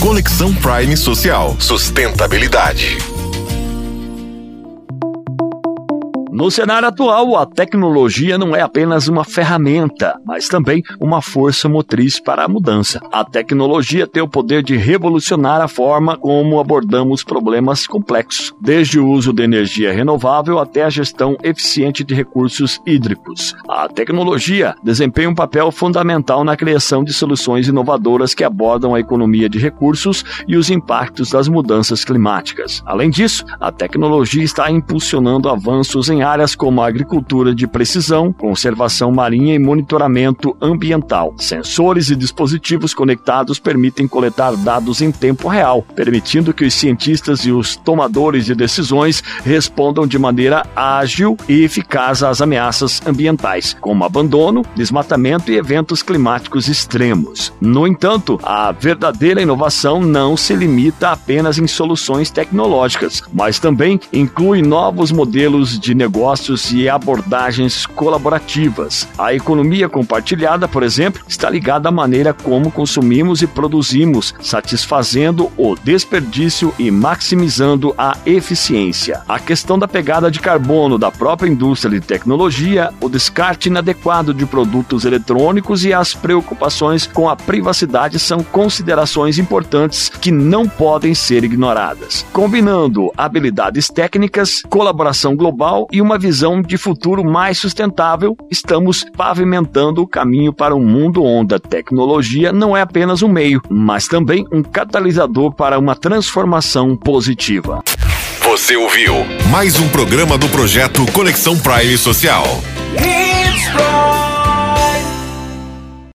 Conexão Prime Social. Sustentabilidade. No cenário atual, a tecnologia não é apenas uma ferramenta, mas também uma força motriz para a mudança. A tecnologia tem o poder de revolucionar a forma como abordamos problemas complexos, desde o uso de energia renovável até a gestão eficiente de recursos hídricos. A tecnologia desempenha um papel fundamental na criação de soluções inovadoras que abordam a economia de recursos e os impactos das mudanças climáticas. Além disso, a tecnologia está impulsionando avanços em áreas como agricultura de precisão, conservação marinha e monitoramento ambiental. Sensores e dispositivos conectados permitem coletar dados em tempo real, permitindo que os cientistas e os tomadores de decisões respondam de maneira ágil e eficaz às ameaças ambientais, como abandono, desmatamento e eventos climáticos extremos. No entanto, a verdadeira inovação não se limita apenas em soluções tecnológicas, mas também inclui novos modelos de negócio negócios e abordagens colaborativas. A economia compartilhada, por exemplo, está ligada à maneira como consumimos e produzimos, satisfazendo o desperdício e maximizando a eficiência. A questão da pegada de carbono da própria indústria de tecnologia, o descarte inadequado de produtos eletrônicos e as preocupações com a privacidade são considerações importantes que não podem ser ignoradas. Combinando habilidades técnicas, colaboração global e uma visão de futuro mais sustentável, estamos pavimentando o caminho para um mundo onde a tecnologia não é apenas um meio, mas também um catalisador para uma transformação positiva. Você ouviu mais um programa do projeto Conexão Prime Social.